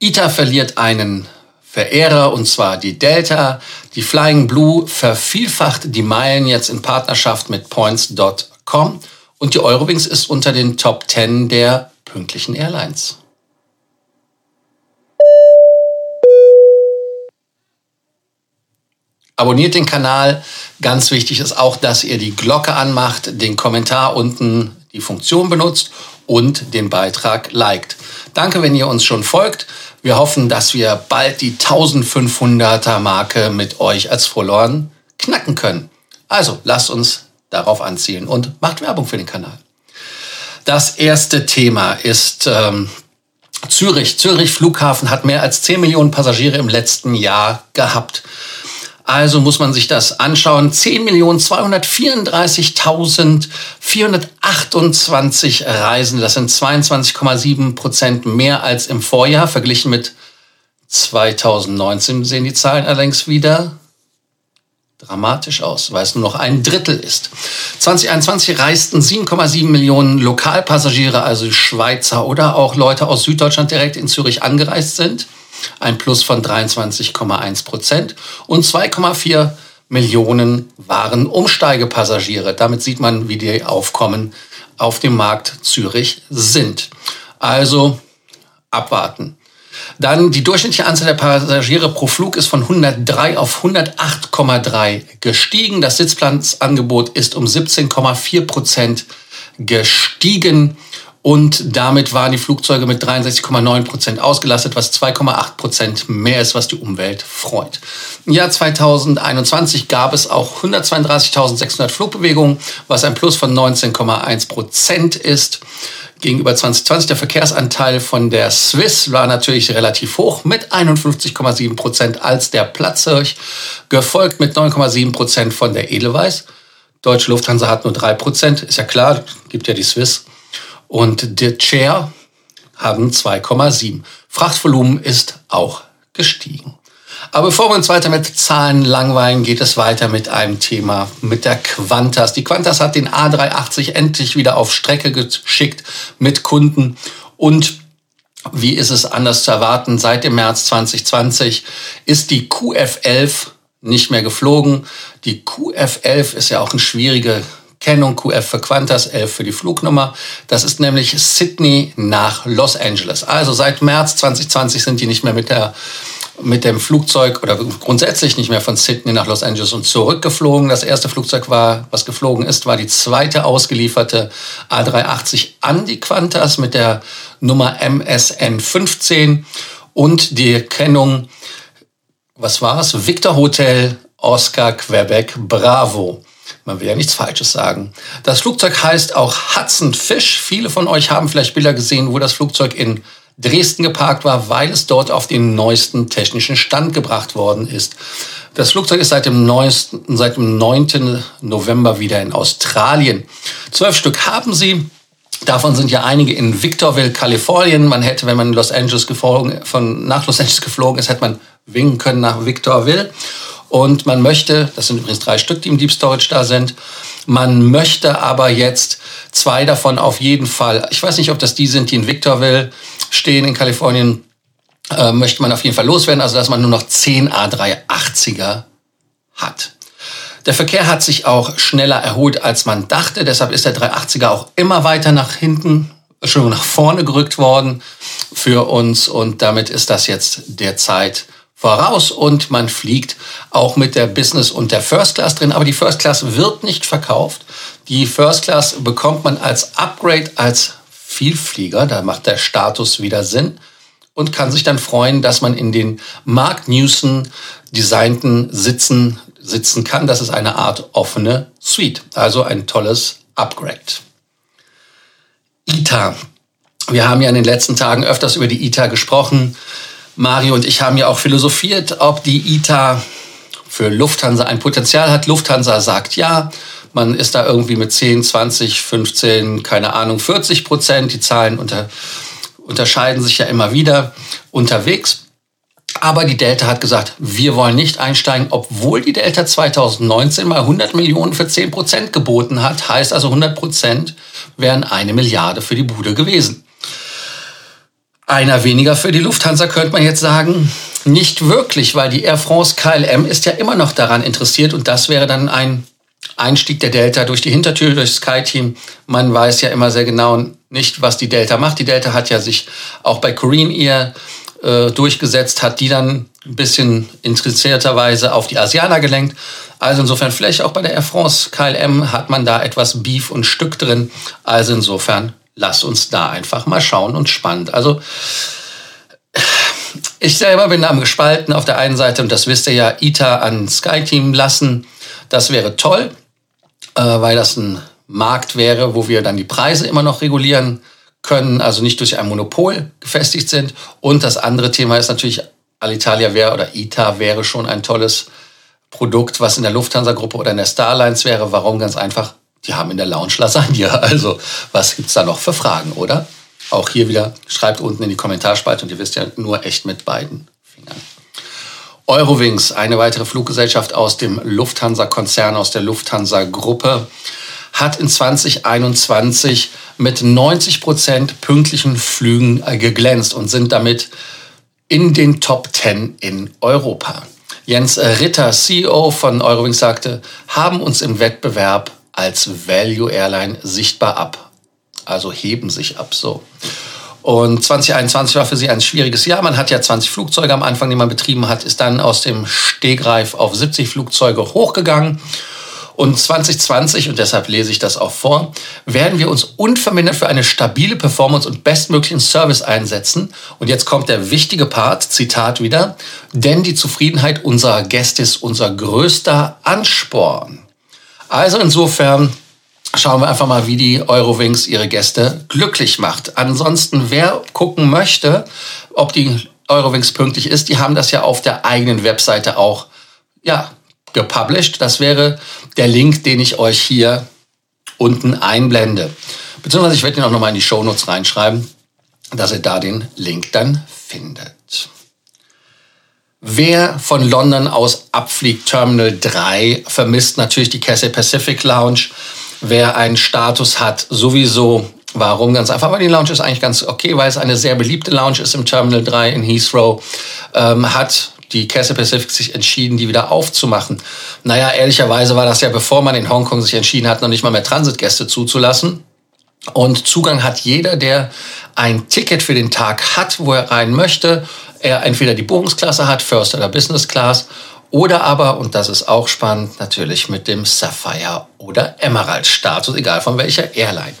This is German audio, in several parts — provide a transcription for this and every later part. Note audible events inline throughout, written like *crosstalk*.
ITA verliert einen Verehrer und zwar die Delta. Die Flying Blue vervielfacht die Meilen jetzt in Partnerschaft mit Points.com und die Eurowings ist unter den Top 10 der pünktlichen Airlines. Abonniert den Kanal. Ganz wichtig ist auch, dass ihr die Glocke anmacht, den Kommentar unten die Funktion benutzt und den Beitrag liked. Danke, wenn ihr uns schon folgt. Wir hoffen, dass wir bald die 1500er Marke mit euch als Followern knacken können. Also lasst uns darauf anzielen und macht Werbung für den Kanal. Das erste Thema ist ähm, Zürich. Zürich Flughafen hat mehr als 10 Millionen Passagiere im letzten Jahr gehabt. Also muss man sich das anschauen. 10.234.428 Reisen. Das sind 22,7 Prozent mehr als im Vorjahr. Verglichen mit 2019 sehen die Zahlen allerdings wieder dramatisch aus, weil es nur noch ein Drittel ist. 2021 reisten 7,7 Millionen Lokalpassagiere, also Schweizer oder auch Leute aus Süddeutschland direkt in Zürich angereist sind ein Plus von 23,1 Prozent und 2,4 Millionen waren Umsteigepassagiere. Damit sieht man, wie die Aufkommen auf dem Markt Zürich sind. Also abwarten. Dann die durchschnittliche Anzahl der Passagiere pro Flug ist von 103 auf 108,3 gestiegen. Das Sitzplatzangebot ist um 17,4 Prozent gestiegen und damit waren die Flugzeuge mit 63,9 Prozent ausgelastet, was 2,8 Prozent mehr ist, was die Umwelt freut. Im Jahr 2021 gab es auch 132.600 Flugbewegungen, was ein Plus von 19,1 Prozent ist gegenüber 2020. Der Verkehrsanteil von der Swiss war natürlich relativ hoch mit 51,7 Prozent als der Platzhirsch, gefolgt mit 9,7 Prozent von der Edelweiss. Deutsche Lufthansa hat nur 3 Prozent, ist ja klar, gibt ja die Swiss und der Chair haben 2,7. Frachtvolumen ist auch gestiegen. Aber bevor wir uns weiter mit Zahlen langweilen, geht es weiter mit einem Thema mit der Qantas. Die Qantas hat den A380 endlich wieder auf Strecke geschickt mit Kunden und wie ist es anders zu erwarten? Seit dem März 2020 ist die QF11 nicht mehr geflogen. Die QF11 ist ja auch ein schwieriger Kennung QF für Qantas, 11 für die Flugnummer. Das ist nämlich Sydney nach Los Angeles. Also seit März 2020 sind die nicht mehr mit der mit dem Flugzeug oder grundsätzlich nicht mehr von Sydney nach Los Angeles und zurückgeflogen. Das erste Flugzeug war, was geflogen ist, war die zweite ausgelieferte A380 an die Qantas mit der Nummer MSN 15 und die Kennung, was war es? Victor Hotel Oscar Quebec Bravo. Man will ja nichts Falsches sagen. Das Flugzeug heißt auch Hudson Fish. Viele von euch haben vielleicht Bilder gesehen, wo das Flugzeug in Dresden geparkt war, weil es dort auf den neuesten technischen Stand gebracht worden ist. Das Flugzeug ist seit dem, neuesten, seit dem 9. November wieder in Australien. Zwölf Stück haben sie. Davon sind ja einige in Victorville, Kalifornien. Man hätte, wenn man Los Angeles geflogen, von, nach Los Angeles geflogen ist, hätte man winken können nach Victorville. Und man möchte, das sind übrigens drei Stück, die im Deep Storage da sind, man möchte aber jetzt zwei davon auf jeden Fall, ich weiß nicht, ob das die sind, die in Victorville stehen in Kalifornien, äh, möchte man auf jeden Fall loswerden, also dass man nur noch 10 A380er hat. Der Verkehr hat sich auch schneller erholt, als man dachte. Deshalb ist der 380er auch immer weiter nach hinten, schon nach vorne gerückt worden für uns. Und damit ist das jetzt derzeit voraus und man fliegt auch mit der Business und der First Class drin. Aber die First Class wird nicht verkauft. Die First Class bekommt man als Upgrade, als Vielflieger. Da macht der Status wieder Sinn und kann sich dann freuen, dass man in den Mark Newson designten Sitzen sitzen kann. Das ist eine Art offene Suite, also ein tolles Upgrade. ITA. Wir haben ja in den letzten Tagen öfters über die ITA gesprochen. Mario und ich haben ja auch philosophiert, ob die ITA für Lufthansa ein Potenzial hat. Lufthansa sagt ja. Man ist da irgendwie mit 10, 20, 15, keine Ahnung, 40 Prozent. Die Zahlen unter, unterscheiden sich ja immer wieder unterwegs. Aber die Delta hat gesagt, wir wollen nicht einsteigen, obwohl die Delta 2019 mal 100 Millionen für 10 Prozent geboten hat. Heißt also 100 Prozent wären eine Milliarde für die Bude gewesen. Einer weniger für die Lufthansa könnte man jetzt sagen. Nicht wirklich, weil die Air France KLM ist ja immer noch daran interessiert und das wäre dann ein Einstieg der Delta durch die Hintertür, durch SkyTeam. Man weiß ja immer sehr genau nicht, was die Delta macht. Die Delta hat ja sich auch bei Korean Air äh, durchgesetzt, hat die dann ein bisschen interessierterweise auf die Asianer gelenkt. Also insofern vielleicht auch bei der Air France KLM hat man da etwas Beef und Stück drin. Also insofern lass uns da einfach mal schauen und spannend. Also ich selber bin am gespalten auf der einen Seite und das wisst ihr ja, ITA an SkyTeam lassen. Das wäre toll, äh, weil das ein Markt wäre, wo wir dann die Preise immer noch regulieren können, also nicht durch ein Monopol gefestigt sind. Und das andere Thema ist natürlich, Alitalia wäre oder ITA wäre schon ein tolles Produkt, was in der Lufthansa-Gruppe oder in der Starlines wäre. Warum? Ganz einfach, die haben in der Lounge Lasagne. *laughs* Also was gibt's da noch für Fragen, oder? Auch hier wieder, schreibt unten in die Kommentarspalte und ihr wisst ja nur echt mit beiden Fingern. Eurowings, eine weitere Fluggesellschaft aus dem Lufthansa-Konzern, aus der Lufthansa-Gruppe, hat in 2021 mit 90 Prozent pünktlichen Flügen äh, geglänzt und sind damit in den Top 10 in Europa. Jens Ritter, CEO von Eurowings, sagte, haben uns im Wettbewerb als Value Airline sichtbar ab. Also heben sich ab so. Und 2021 war für sie ein schwieriges Jahr. Man hat ja 20 Flugzeuge am Anfang, die man betrieben hat, ist dann aus dem Stegreif auf 70 Flugzeuge hochgegangen. Und 2020, und deshalb lese ich das auch vor, werden wir uns unvermindert für eine stabile Performance und bestmöglichen Service einsetzen. Und jetzt kommt der wichtige Part, Zitat wieder, denn die Zufriedenheit unserer Gäste ist unser größter Ansporn. Also insofern schauen wir einfach mal, wie die Eurowings ihre Gäste glücklich macht. Ansonsten, wer gucken möchte, ob die Eurowings pünktlich ist, die haben das ja auf der eigenen Webseite auch ja, gepublished. Das wäre der Link, den ich euch hier unten einblende. Beziehungsweise ich werde ihn auch nochmal in die Shownotes reinschreiben, dass ihr da den Link dann findet. Wer von London aus abfliegt, Terminal 3, vermisst natürlich die Cathay Pacific Lounge wer einen Status hat, sowieso. Warum? Ganz einfach, weil die Lounge ist eigentlich ganz okay, weil es eine sehr beliebte Lounge ist im Terminal 3 in Heathrow. Ähm, hat die Cathay Pacific sich entschieden, die wieder aufzumachen. Naja, ehrlicherweise war das ja, bevor man in Hongkong sich entschieden hat, noch nicht mal mehr Transitgäste zuzulassen. Und Zugang hat jeder, der ein Ticket für den Tag hat, wo er rein möchte. Er entweder die Buchungsklasse hat, First oder Business Class oder aber, und das ist auch spannend, natürlich mit dem Sapphire oder Emerald Status, egal von welcher Airline.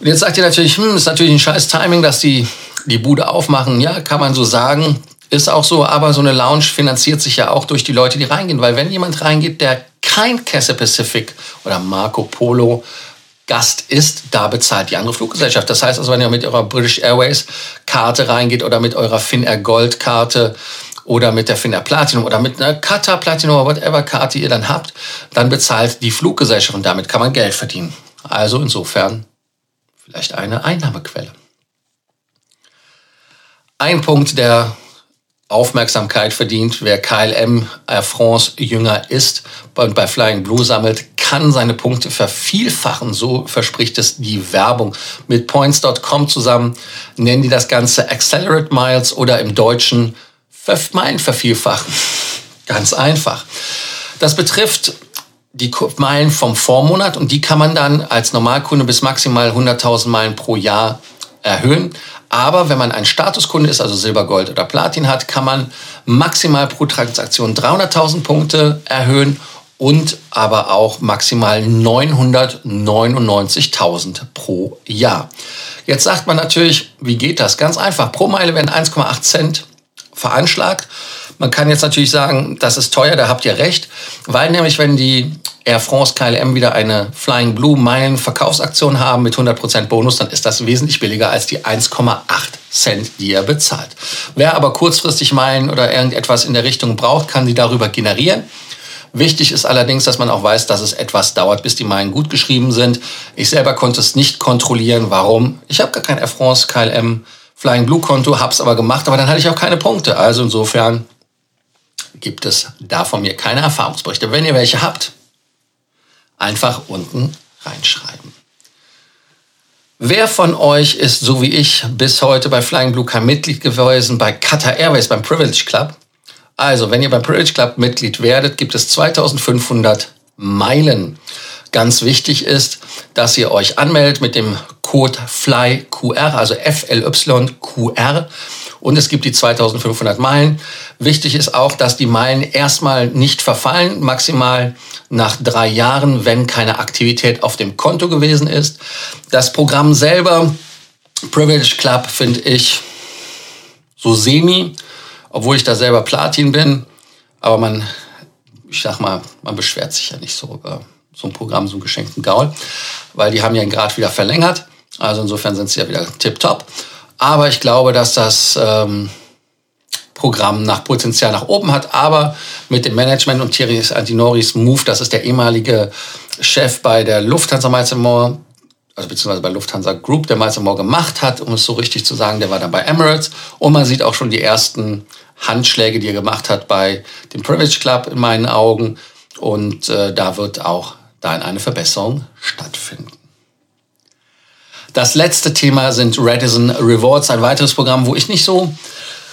Und jetzt sagt ihr natürlich, hm, ist natürlich ein scheiß Timing, dass die die Bude aufmachen. Ja, kann man so sagen. Ist auch so, aber so eine Lounge finanziert sich ja auch durch die Leute, die reingehen. Weil wenn jemand reingeht, der kein Cathay Pacific oder Marco Polo Gast ist, da bezahlt die andere Fluggesellschaft. Das heißt also, wenn ihr mit eurer British Airways Karte reingeht oder mit eurer Finnair Gold Karte, oder mit der Finnair Platinum oder mit einer Qatar Platinum oder whatever Karte ihr dann habt, dann bezahlt die Fluggesellschaft und damit kann man Geld verdienen. Also insofern vielleicht eine Einnahmequelle. Ein Punkt, der Aufmerksamkeit verdient, wer KLM Air France Jünger ist und bei Flying Blue sammelt, kann seine Punkte vervielfachen. So verspricht es die Werbung. Mit Points.com zusammen nennen die das Ganze Accelerate Miles oder im Deutschen Meilen vervielfachen. Ganz einfach. Das betrifft die Meilen vom Vormonat und die kann man dann als Normalkunde bis maximal 100.000 Meilen pro Jahr erhöhen. Aber wenn man ein Statuskunde ist, also Silber, Gold oder Platin hat, kann man maximal pro Transaktion 300.000 Punkte erhöhen und aber auch maximal 999.000 pro Jahr. Jetzt sagt man natürlich, wie geht das? Ganz einfach. Pro Meile werden 1,8 Cent veranschlagt. Man kann jetzt natürlich sagen, das ist teuer, da habt ihr recht, weil nämlich wenn die Air France KLM wieder eine Flying Blue Meilen Verkaufsaktion haben mit 100% Bonus, dann ist das wesentlich billiger als die 1,8 Cent, die ihr bezahlt. Wer aber kurzfristig Meilen oder irgendetwas in der Richtung braucht, kann die darüber generieren. Wichtig ist allerdings, dass man auch weiß, dass es etwas dauert, bis die Meilen gut geschrieben sind. Ich selber konnte es nicht kontrollieren. Warum? Ich habe gar kein Air France KLM Flying Blue Konto, hab's aber gemacht, aber dann hatte ich auch keine Punkte. Also insofern gibt es da von mir keine Erfahrungsberichte. Wenn ihr welche habt, einfach unten reinschreiben. Wer von euch ist, so wie ich, bis heute bei Flying Blue kein Mitglied gewesen, bei Qatar Airways, beim Privilege Club? Also, wenn ihr beim Privilege Club Mitglied werdet, gibt es 2500 Meilen. Ganz wichtig ist, dass ihr euch anmeldet mit dem Code FLYQR, also FLYQR. Und es gibt die 2500 Meilen. Wichtig ist auch, dass die Meilen erstmal nicht verfallen, maximal nach drei Jahren, wenn keine Aktivität auf dem Konto gewesen ist. Das Programm selber, Privilege Club, finde ich so semi, obwohl ich da selber Platin bin. Aber man, ich sag mal, man beschwert sich ja nicht so über so ein Programm, so einen geschenkten Gaul, weil die haben ja Grad wieder verlängert. Also insofern sind sie ja wieder tipptopp. Aber ich glaube, dass das ähm, Programm nach Potenzial nach oben hat. Aber mit dem Management und Thierry Antinoris Move, das ist der ehemalige Chef bei der Lufthansa Malzemore, also beziehungsweise bei Lufthansa Group, der Malzemore gemacht hat, um es so richtig zu sagen, der war dann bei Emirates. Und man sieht auch schon die ersten Handschläge, die er gemacht hat bei dem Privilege Club in meinen Augen. Und äh, da wird auch dann eine Verbesserung stattfinden. Das letzte Thema sind Redison Rewards, ein weiteres Programm, wo ich nicht so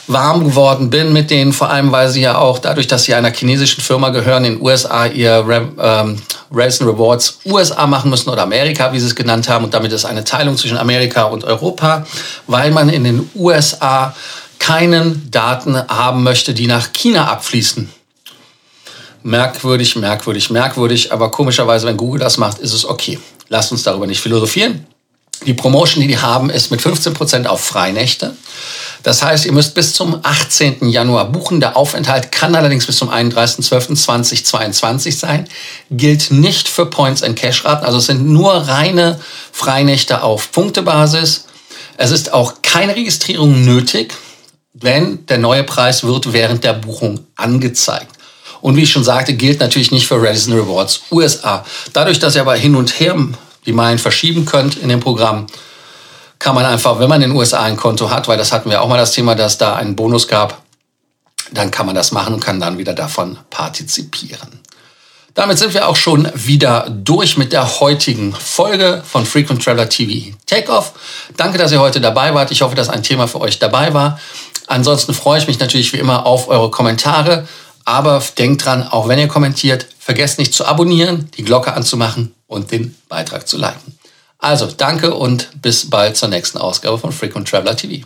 warm geworden bin mit denen, vor allem weil sie ja auch dadurch, dass sie einer chinesischen Firma gehören, in den USA ihr ähm, Redison Rewards USA machen müssen oder Amerika, wie sie es genannt haben. Und damit ist eine Teilung zwischen Amerika und Europa, weil man in den USA keinen Daten haben möchte, die nach China abfließen. Merkwürdig, merkwürdig, merkwürdig, aber komischerweise, wenn Google das macht, ist es okay. Lasst uns darüber nicht philosophieren. Die Promotion, die die haben, ist mit 15% auf Freinächte. Das heißt, ihr müsst bis zum 18. Januar buchen. Der Aufenthalt kann allerdings bis zum 31.12.2022 sein. Gilt nicht für Points and Cash Raten. Also es sind nur reine Freinächte auf Punktebasis. Es ist auch keine Registrierung nötig, denn der neue Preis wird während der Buchung angezeigt. Und wie ich schon sagte, gilt natürlich nicht für Radisson Rewards USA. Dadurch, dass ihr aber hin und her die Meilen verschieben könnt in dem Programm, kann man einfach, wenn man in den USA ein Konto hat, weil das hatten wir auch mal das Thema, dass da einen Bonus gab, dann kann man das machen und kann dann wieder davon partizipieren. Damit sind wir auch schon wieder durch mit der heutigen Folge von Frequent Traveler TV Takeoff. Danke, dass ihr heute dabei wart. Ich hoffe, dass ein Thema für euch dabei war. Ansonsten freue ich mich natürlich wie immer auf eure Kommentare. Aber denkt dran, auch wenn ihr kommentiert, vergesst nicht zu abonnieren, die Glocke anzumachen und den Beitrag zu liken. Also danke und bis bald zur nächsten Ausgabe von Frequent Traveler TV.